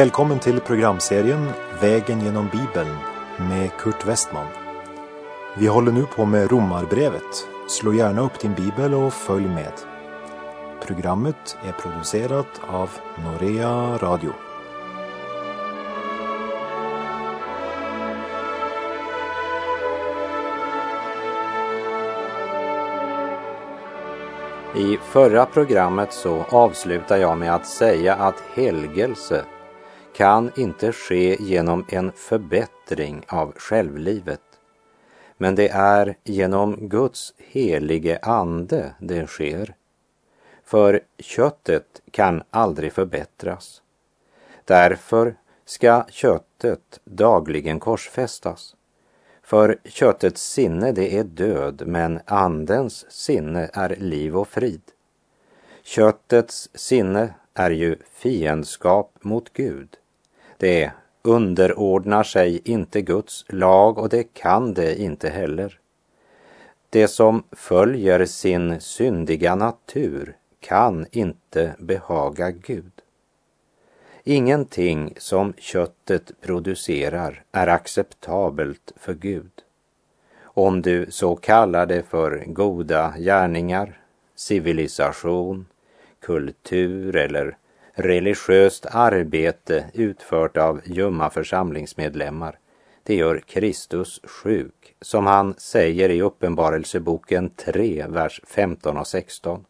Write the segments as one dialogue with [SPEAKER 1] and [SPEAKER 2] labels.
[SPEAKER 1] Välkommen till programserien Vägen genom Bibeln med Kurt Westman. Vi håller nu på med Romarbrevet. Slå gärna upp din bibel och följ med. Programmet är producerat av Norea Radio.
[SPEAKER 2] I förra programmet så avslutar jag med att säga att helgelse kan inte ske genom en förbättring av självlivet. Men det är genom Guds helige ande det sker. För köttet kan aldrig förbättras. Därför ska köttet dagligen korsfästas. För köttets sinne det är död, men andens sinne är liv och frid. Köttets sinne är ju fiendskap mot Gud. Det underordnar sig inte Guds lag och det kan det inte heller. Det som följer sin syndiga natur kan inte behaga Gud. Ingenting som köttet producerar är acceptabelt för Gud. Om du så kallar det för goda gärningar, civilisation, kultur eller religiöst arbete utfört av ljumma församlingsmedlemmar, det gör Kristus sjuk, som han säger i Uppenbarelseboken 3, vers 15 och 16.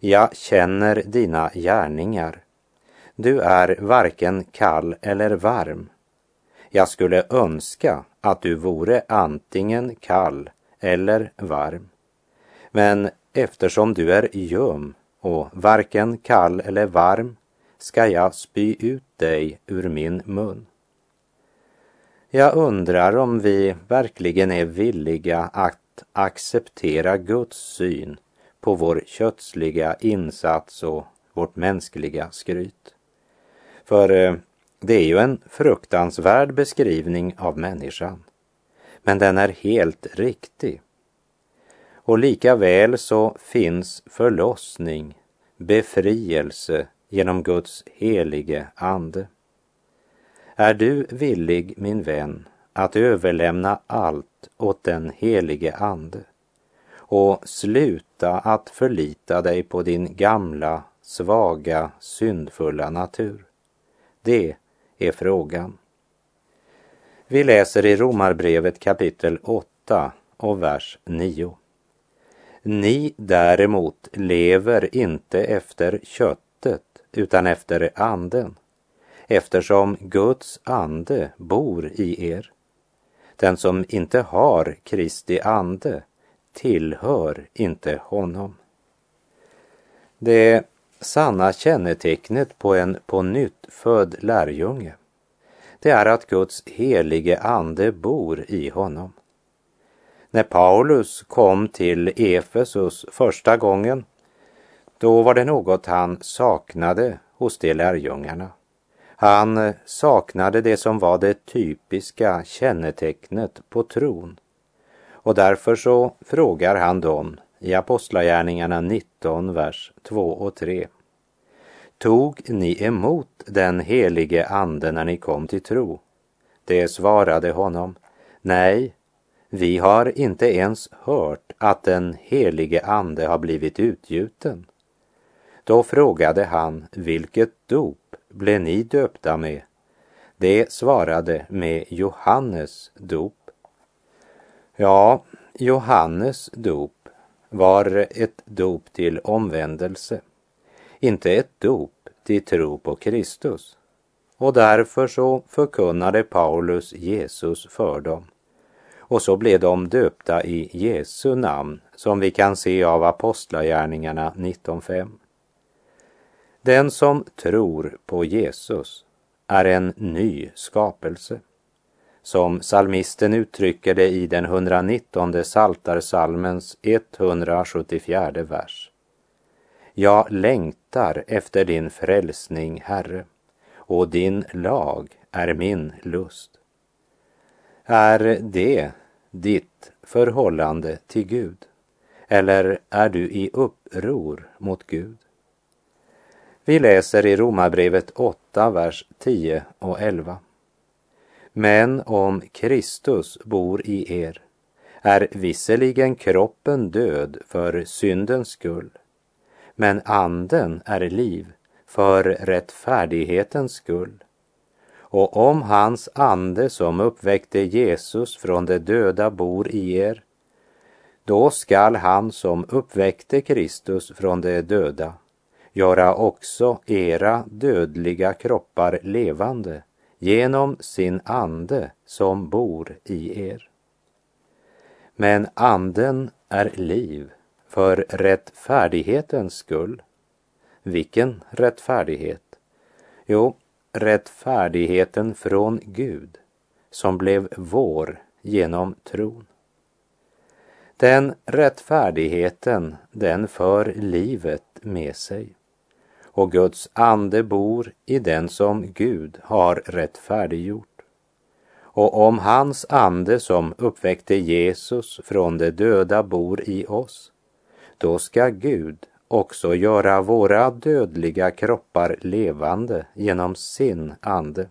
[SPEAKER 2] Jag känner dina gärningar. Du är varken kall eller varm. Jag skulle önska att du vore antingen kall eller varm. Men eftersom du är ljum och varken kall eller varm ska jag spy ut dig ur min mun. Jag undrar om vi verkligen är villiga att acceptera Guds syn på vår kötsliga insats och vårt mänskliga skryt. För eh, det är ju en fruktansvärd beskrivning av människan. Men den är helt riktig. Och lika väl så finns förlossning, befrielse genom Guds helige ande. Är du villig, min vän, att överlämna allt åt den helige ande och sluta att förlita dig på din gamla, svaga, syndfulla natur? Det är frågan. Vi läser i Romarbrevet kapitel 8 och vers 9. Ni däremot lever inte efter köttet utan efter anden, eftersom Guds ande bor i er. Den som inte har Kristi ande tillhör inte honom. Det sanna kännetecknet på en på nytt född lärjunge, det är att Guds helige ande bor i honom. När Paulus kom till Efesus första gången, då var det något han saknade hos de lärjungarna. Han saknade det som var det typiska kännetecknet på tron. Och därför så frågar han dem i Apostlagärningarna 19, vers 2 och 3. Tog ni emot den helige ande när ni kom till tro? Det svarade honom, nej, vi har inte ens hört att den helige ande har blivit utgjuten. Då frågade han, vilket dop blev ni döpta med? Det svarade med Johannes dop. Ja, Johannes dop var ett dop till omvändelse, inte ett dop till tro på Kristus. Och därför så förkunnade Paulus Jesus för dem. Och så blev de döpta i Jesu namn, som vi kan se av Apostlagärningarna 19.5. Den som tror på Jesus är en ny skapelse. Som salmisten uttrycker det i den 119 saltarsalmens 174 vers. Jag längtar efter din frälsning, Herre, och din lag är min lust. Är det ditt förhållande till Gud? Eller är du i uppror mot Gud? Vi läser i Romarbrevet 8, vers 10 och 11. Men om Kristus bor i er är visserligen kroppen död för syndens skull, men anden är liv för rättfärdighetens skull. Och om hans ande som uppväckte Jesus från de döda bor i er, då skall han som uppväckte Kristus från de döda göra också era dödliga kroppar levande genom sin ande som bor i er. Men anden är liv för rättfärdighetens skull. Vilken rättfärdighet? Jo, rättfärdigheten från Gud som blev vår genom tron. Den rättfärdigheten, den för livet med sig. Och Guds ande bor i den som Gud har rättfärdiggjort. Och om hans ande som uppväckte Jesus från de döda bor i oss, då ska Gud också göra våra dödliga kroppar levande genom sin ande.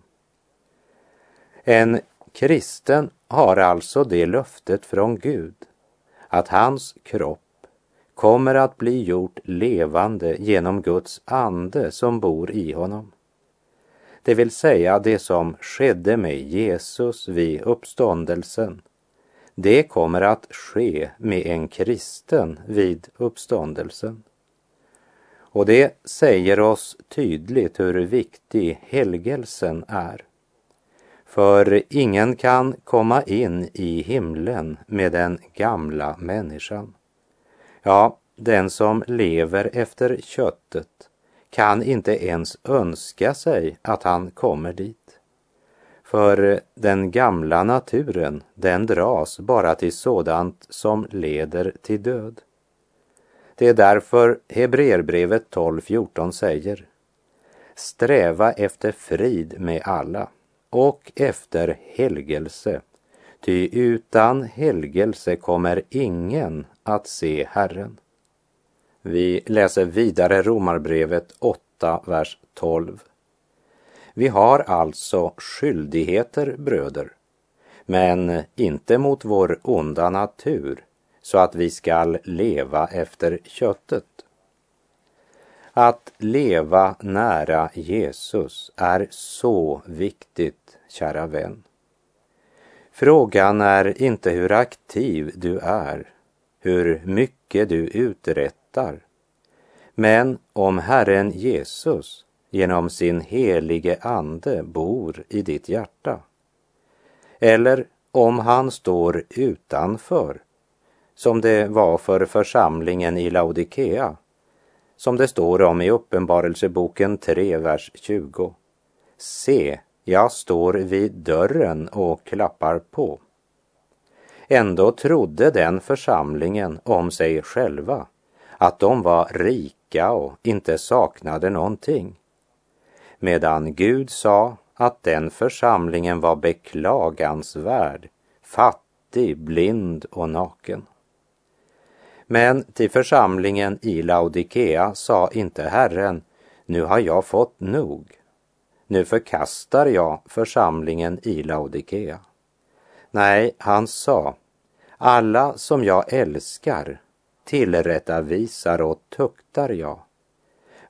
[SPEAKER 2] En kristen har alltså det löftet från Gud att hans kropp kommer att bli gjort levande genom Guds ande som bor i honom. Det vill säga det som skedde med Jesus vid uppståndelsen. Det kommer att ske med en kristen vid uppståndelsen. Och det säger oss tydligt hur viktig helgelsen är. För ingen kan komma in i himlen med den gamla människan. Ja, den som lever efter köttet kan inte ens önska sig att han kommer dit. För den gamla naturen, den dras bara till sådant som leder till död. Det är därför Hebreerbrevet 12.14 säger Sträva efter frid med alla och efter helgelse, ty utan helgelse kommer ingen att se Herren. Vi läser vidare Romarbrevet 8, vers 12. Vi har alltså skyldigheter, bröder, men inte mot vår onda natur, så att vi skall leva efter köttet. Att leva nära Jesus är så viktigt, kära vän. Frågan är inte hur aktiv du är, hur mycket du uträttar, men om Herren Jesus genom sin helige Ande bor i ditt hjärta. Eller om han står utanför, som det var för församlingen i Laodikea som det står om i Uppenbarelseboken 3, vers 20. Se, jag står vid dörren och klappar på. Ändå trodde den församlingen om sig själva att de var rika och inte saknade någonting. Medan Gud sa att den församlingen var beklagansvärd, fattig, blind och naken. Men till församlingen i Laodikea sa inte Herren, nu har jag fått nog. Nu förkastar jag församlingen i Laodikea. Nej, han sa, alla som jag älskar tillrättavisar och tuktar jag.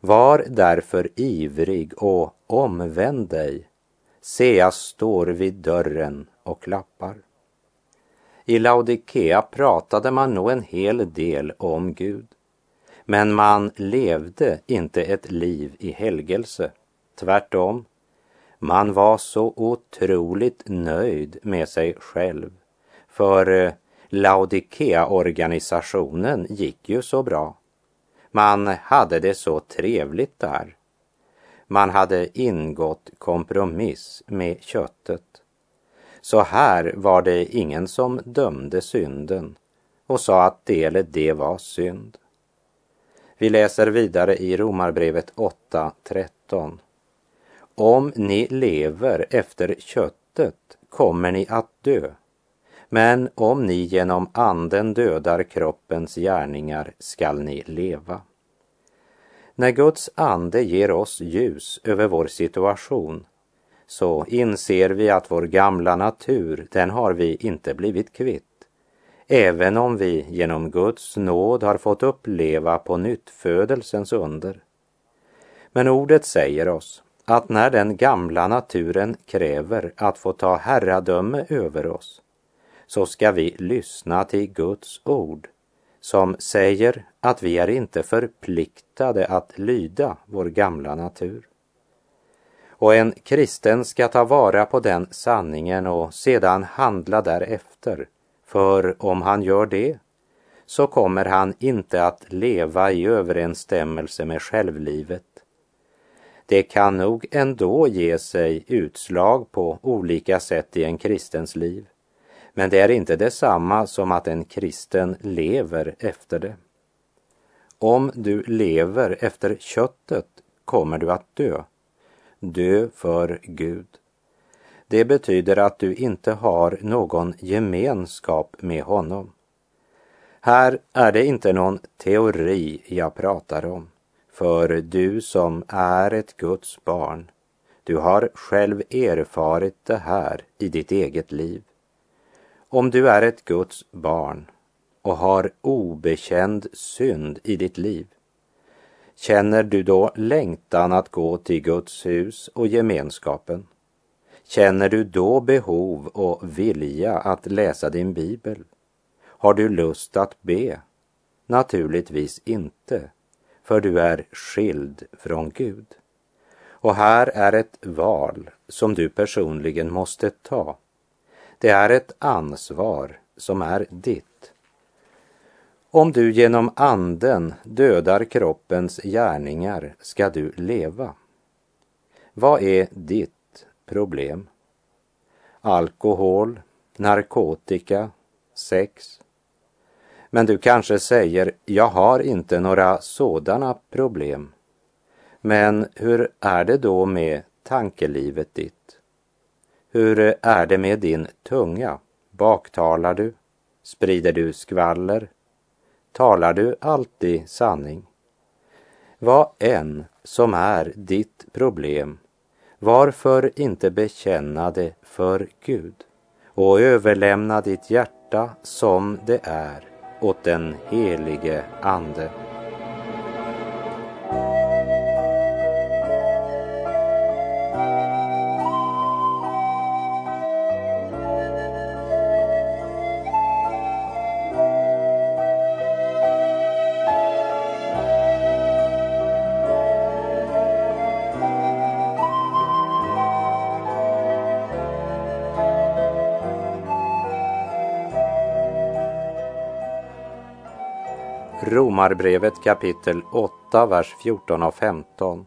[SPEAKER 2] Var därför ivrig och omvänd dig. Se, jag står vid dörren och klappar. I Laodikea pratade man nog en hel del om Gud. Men man levde inte ett liv i helgelse. Tvärtom, man var så otroligt nöjd med sig själv. För eh, Laodikea-organisationen gick ju så bra. Man hade det så trevligt där. Man hade ingått kompromiss med köttet. Så här var det ingen som dömde synden och sa att det eller det var synd. Vi läser vidare i Romarbrevet 8.13. Om ni lever efter köttet kommer ni att dö. Men om ni genom anden dödar kroppens gärningar skall ni leva. När Guds ande ger oss ljus över vår situation så inser vi att vår gamla natur, den har vi inte blivit kvitt. Även om vi genom Guds nåd har fått uppleva på nytt födelsens under. Men ordet säger oss att när den gamla naturen kräver att få ta herradöme över oss så ska vi lyssna till Guds ord som säger att vi är inte förpliktade att lyda vår gamla natur. Och en kristen ska ta vara på den sanningen och sedan handla därefter. För om han gör det så kommer han inte att leva i överensstämmelse med självlivet. Det kan nog ändå ge sig utslag på olika sätt i en kristens liv. Men det är inte detsamma som att en kristen lever efter det. Om du lever efter köttet kommer du att dö. Dö för Gud. Det betyder att du inte har någon gemenskap med honom. Här är det inte någon teori jag pratar om, för du som är ett Guds barn, du har själv erfarit det här i ditt eget liv. Om du är ett Guds barn och har obekänd synd i ditt liv, känner du då längtan att gå till Guds hus och gemenskapen? Känner du då behov och vilja att läsa din bibel? Har du lust att be? Naturligtvis inte, för du är skild från Gud. Och här är ett val som du personligen måste ta. Det är ett ansvar som är ditt. Om du genom anden dödar kroppens gärningar ska du leva. Vad är ditt problem? Alkohol, narkotika, sex. Men du kanske säger, jag har inte några sådana problem. Men hur är det då med tankelivet ditt? Hur är det med din tunga? Baktalar du? Sprider du skvaller? Talar du alltid sanning? Vad än som är ditt problem, varför inte bekänna det för Gud och överlämna ditt hjärta som det är åt den helige Ande. Romarbrevet kapitel 8, vers 14 och 15.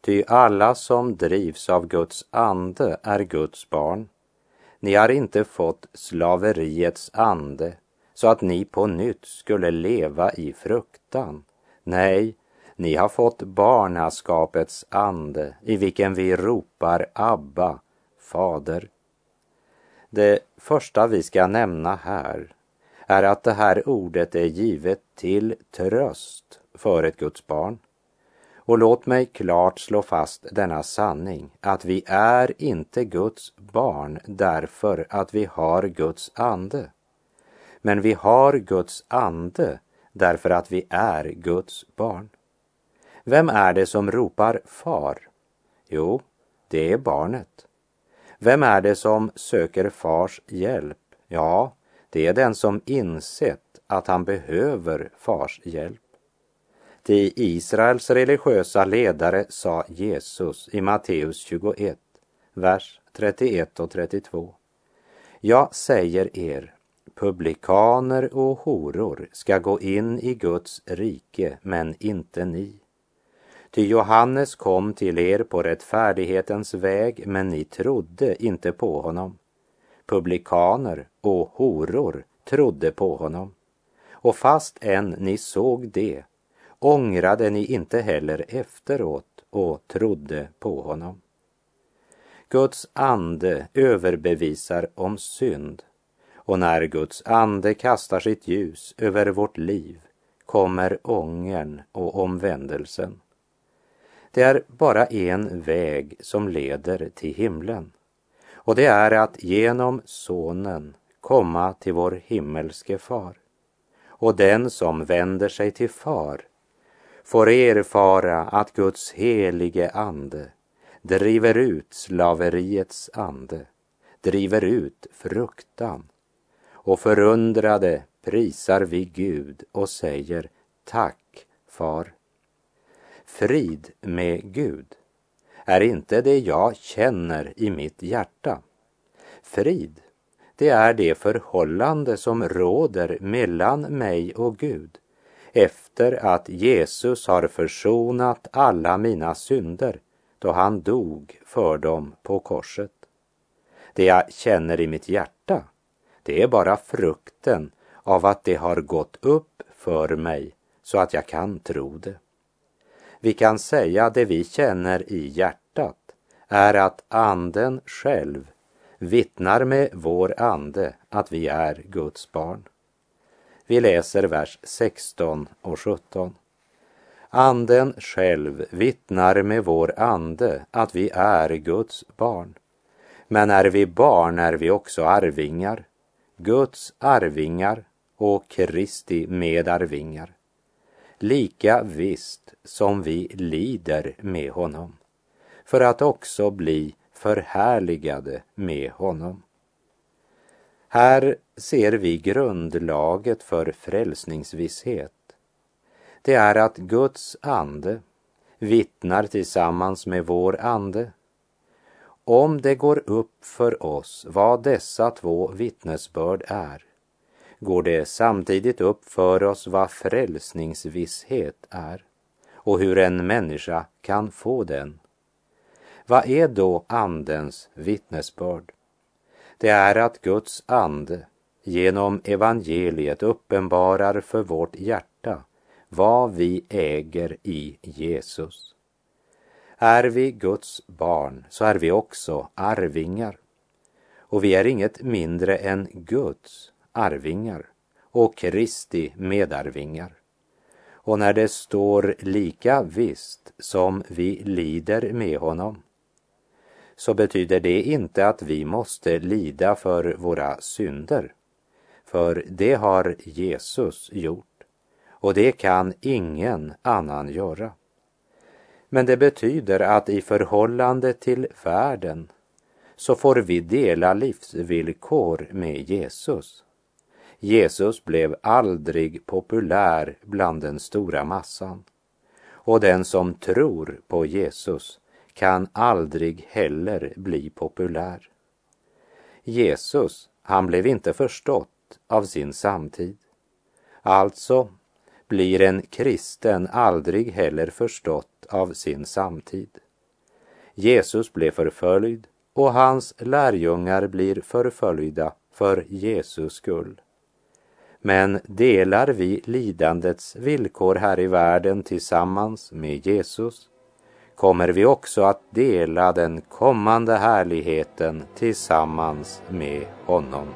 [SPEAKER 2] Ty alla som drivs av Guds ande är Guds barn. Ni har inte fått slaveriets ande så att ni på nytt skulle leva i fruktan. Nej, ni har fått barnaskapets ande i vilken vi ropar Abba, Fader. Det första vi ska nämna här är att det här ordet är givet till tröst för ett Guds barn. Och låt mig klart slå fast denna sanning, att vi är inte Guds barn därför att vi har Guds ande. Men vi har Guds ande därför att vi är Guds barn. Vem är det som ropar far? Jo, det är barnet. Vem är det som söker fars hjälp? Ja, det är den som insett att han behöver fars hjälp. Till Israels religiösa ledare sa Jesus i Matteus 21, vers 31 och 32. Jag säger er, publikaner och horor ska gå in i Guds rike, men inte ni. Ty Johannes kom till er på rättfärdighetens väg, men ni trodde inte på honom publikaner och horor trodde på honom. Och fast än ni såg det ångrade ni inte heller efteråt och trodde på honom. Guds ande överbevisar om synd och när Guds ande kastar sitt ljus över vårt liv kommer ångern och omvändelsen. Det är bara en väg som leder till himlen och det är att genom Sonen komma till vår himmelske Far. Och den som vänder sig till Far får erfara att Guds helige ande driver ut slaveriets ande, driver ut fruktan och förundrade prisar vi Gud och säger tack far. Frid med Gud är inte det jag känner i mitt hjärta. Frid, det är det förhållande som råder mellan mig och Gud efter att Jesus har försonat alla mina synder då han dog för dem på korset. Det jag känner i mitt hjärta, det är bara frukten av att det har gått upp för mig så att jag kan tro det. Vi kan säga det vi känner i hjärtat är att anden själv vittnar med vår ande att vi är Guds barn. Vi läser vers 16 och 17. Anden själv vittnar med vår ande att vi är Guds barn. Men är vi barn är vi också arvingar, Guds arvingar och Kristi medarvingar. Lika visst som vi lider med honom, för att också bli förhärligade med honom. Här ser vi grundlaget för frälsningsvisshet. Det är att Guds ande vittnar tillsammans med vår ande. Om det går upp för oss vad dessa två vittnesbörd är, går det samtidigt upp för oss vad frälsningsvisshet är och hur en människa kan få den. Vad är då Andens vittnesbörd? Det är att Guds ande genom evangeliet uppenbarar för vårt hjärta vad vi äger i Jesus. Är vi Guds barn så är vi också arvingar. Och vi är inget mindre än Guds arvingar och Kristi medarvingar. Och när det står lika visst som vi lider med honom så betyder det inte att vi måste lida för våra synder. För det har Jesus gjort och det kan ingen annan göra. Men det betyder att i förhållande till världen så får vi dela livsvillkor med Jesus. Jesus blev aldrig populär bland den stora massan. Och den som tror på Jesus kan aldrig heller bli populär. Jesus, han blev inte förstått av sin samtid. Alltså blir en kristen aldrig heller förstått av sin samtid. Jesus blev förföljd och hans lärjungar blir förföljda för Jesus skull. Men delar vi lidandets villkor här i världen tillsammans med Jesus kommer vi också att dela den kommande härligheten tillsammans med honom.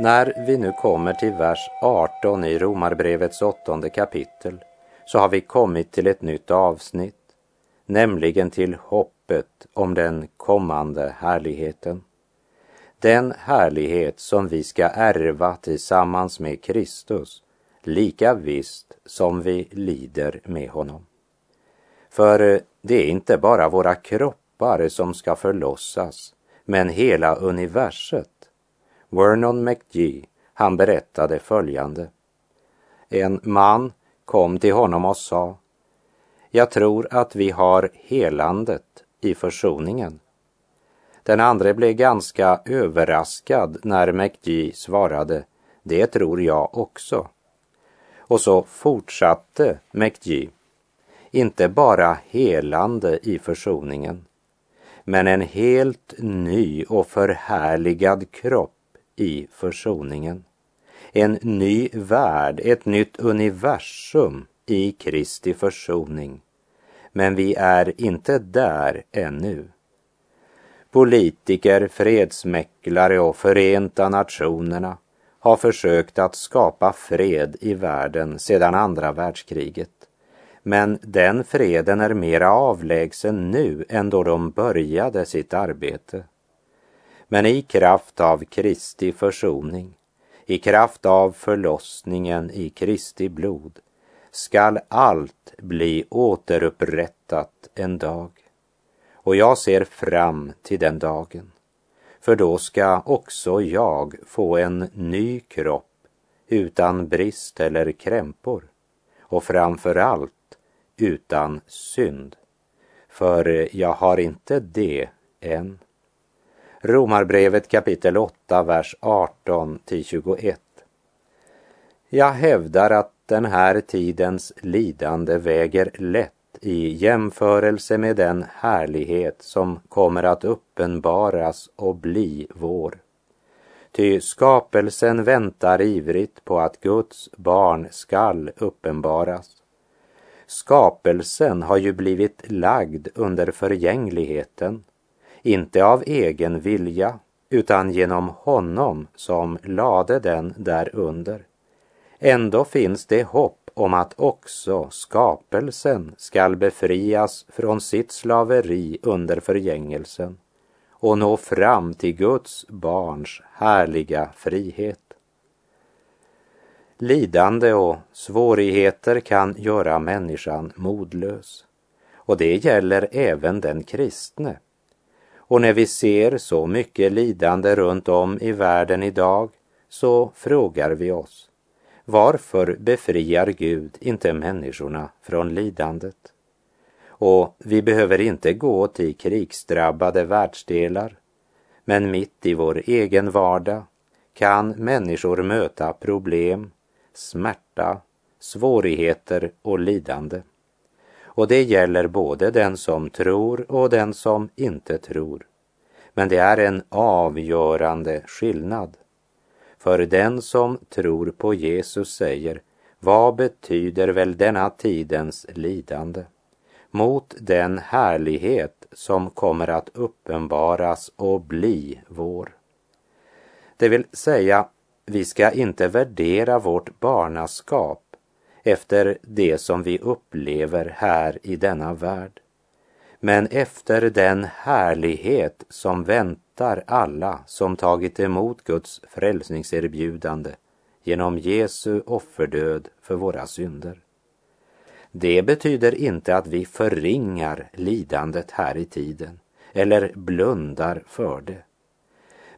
[SPEAKER 2] När vi nu kommer till vers 18 i Romarbrevets åttonde kapitel så har vi kommit till ett nytt avsnitt, nämligen till hoppet om den kommande härligheten. Den härlighet som vi ska ärva tillsammans med Kristus, lika visst som vi lider med honom. För eh, det är inte bara våra kroppar som ska förlossas, men hela universet Vernon McGee, han berättade följande. En man kom till honom och sa, jag tror att vi har helandet i försoningen. Den andre blev ganska överraskad när McGee svarade, det tror jag också. Och så fortsatte McGee, inte bara helande i försoningen, men en helt ny och förhärligad kropp i försoningen. En ny värld, ett nytt universum i Kristi försoning. Men vi är inte där ännu. Politiker, fredsmäcklare och Förenta Nationerna har försökt att skapa fred i världen sedan andra världskriget. Men den freden är mera avlägsen nu än då de började sitt arbete. Men i kraft av Kristi försoning, i kraft av förlossningen i Kristi blod, skall allt bli återupprättat en dag. Och jag ser fram till den dagen. För då ska också jag få en ny kropp utan brist eller krämpor och framför allt utan synd. För jag har inte det än. Romarbrevet kapitel 8, vers 18 till 21. Jag hävdar att den här tidens lidande väger lätt i jämförelse med den härlighet som kommer att uppenbaras och bli vår. Ty skapelsen väntar ivrigt på att Guds barn skall uppenbaras. Skapelsen har ju blivit lagd under förgängligheten, inte av egen vilja, utan genom honom som lade den därunder. Ändå finns det hopp om att också skapelsen skall befrias från sitt slaveri under förgängelsen och nå fram till Guds barns härliga frihet. Lidande och svårigheter kan göra människan modlös. Och det gäller även den kristne. Och när vi ser så mycket lidande runt om i världen idag så frågar vi oss, varför befriar Gud inte människorna från lidandet? Och vi behöver inte gå till krigsdrabbade världsdelar, men mitt i vår egen vardag kan människor möta problem smärta, svårigheter och lidande. Och det gäller både den som tror och den som inte tror. Men det är en avgörande skillnad. För den som tror på Jesus säger, vad betyder väl denna tidens lidande? Mot den härlighet som kommer att uppenbaras och bli vår. Det vill säga, vi ska inte värdera vårt barnaskap efter det som vi upplever här i denna värld, men efter den härlighet som väntar alla som tagit emot Guds frälsningserbjudande genom Jesu offerdöd för våra synder. Det betyder inte att vi förringar lidandet här i tiden eller blundar för det.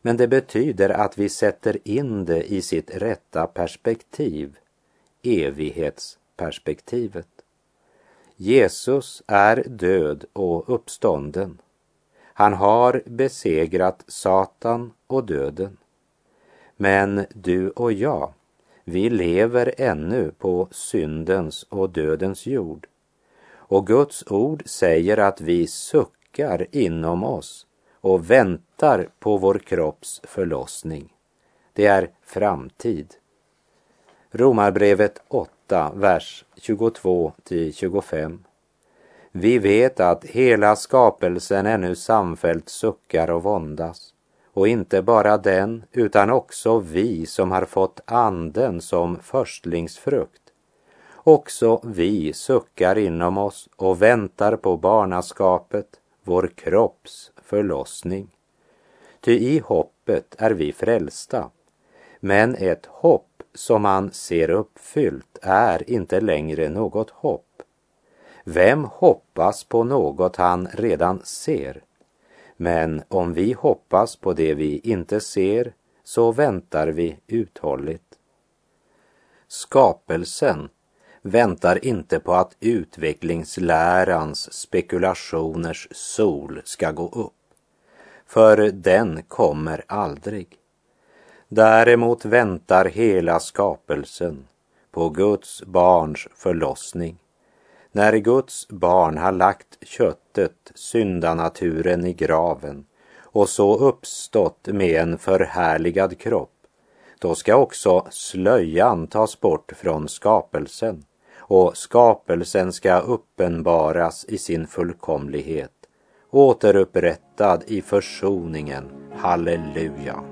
[SPEAKER 2] Men det betyder att vi sätter in det i sitt rätta perspektiv, evighetsperspektivet. Jesus är död och uppstånden. Han har besegrat Satan och döden. Men du och jag, vi lever ännu på syndens och dödens jord. Och Guds ord säger att vi suckar inom oss och väntar på vår kropps förlossning. Det är framtid. Romarbrevet 8, vers 22 till 25. Vi vet att hela skapelsen ännu samfällt suckar och våndas. Och inte bara den, utan också vi som har fått anden som förstlingsfrukt. Också vi suckar inom oss och väntar på barnaskapet, vår kropps förlossning. Ty i hoppet är vi frälsta. Men ett hopp som man ser uppfyllt är inte längre något hopp. Vem hoppas på något han redan ser? Men om vi hoppas på det vi inte ser så väntar vi uthålligt. Skapelsen väntar inte på att utvecklingslärans spekulationers sol ska gå upp för den kommer aldrig. Däremot väntar hela skapelsen på Guds barns förlossning, När Guds barn har lagt köttet, syndanaturen, i graven och så uppstått med en förhärligad kropp, då ska också slöjan tas bort från skapelsen och skapelsen ska uppenbaras i sin fullkomlighet, återupprättad i försoningen. Halleluja.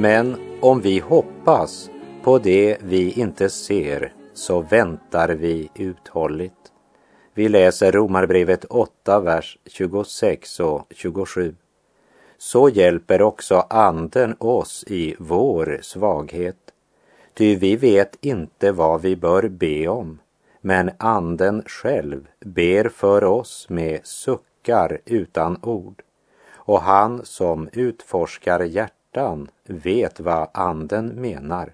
[SPEAKER 2] Men om vi hoppas på det vi inte ser så väntar vi uthålligt. Vi läser Romarbrevet 8, vers 26 och 27. Så hjälper också Anden oss i vår svaghet. Ty vi vet inte vad vi bör be om, men Anden själv ber för oss med suckar utan ord. Och han som utforskar hjärtan vet vad Anden menar,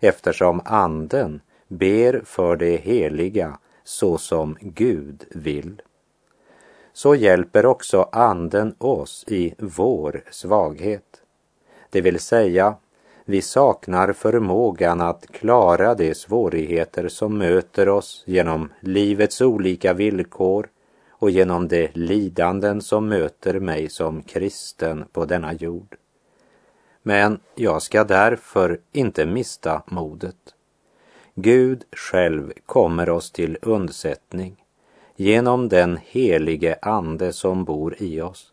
[SPEAKER 2] eftersom Anden ber för det heliga så som Gud vill. Så hjälper också Anden oss i vår svaghet. Det vill säga, vi saknar förmågan att klara de svårigheter som möter oss genom livets olika villkor och genom de lidanden som möter mig som kristen på denna jord. Men jag ska därför inte mista modet. Gud själv kommer oss till undsättning genom den helige Ande som bor i oss.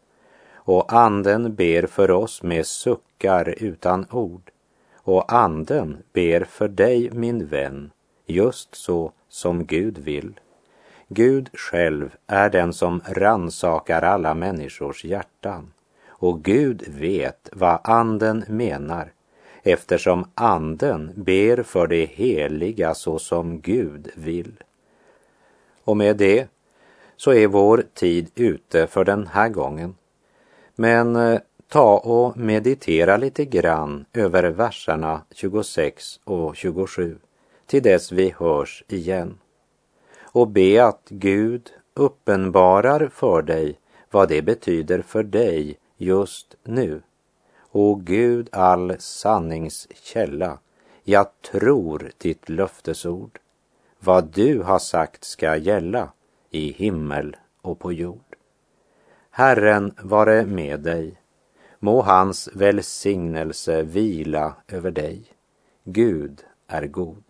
[SPEAKER 2] Och Anden ber för oss med suckar utan ord. Och Anden ber för dig, min vän, just så som Gud vill. Gud själv är den som ransakar alla människors hjärtan. Och Gud vet vad Anden menar eftersom Anden ber för det heliga så som Gud vill. Och med det så är vår tid ute för den här gången. Men eh, ta och meditera lite grann över verserna 26 och 27 till dess vi hörs igen. Och be att Gud uppenbarar för dig vad det betyder för dig just nu. O Gud, all sanningskälla, jag tror ditt löftesord. Vad du har sagt ska gälla i himmel och på jord. Herren vare med dig. Må hans välsignelse vila över dig. Gud är god.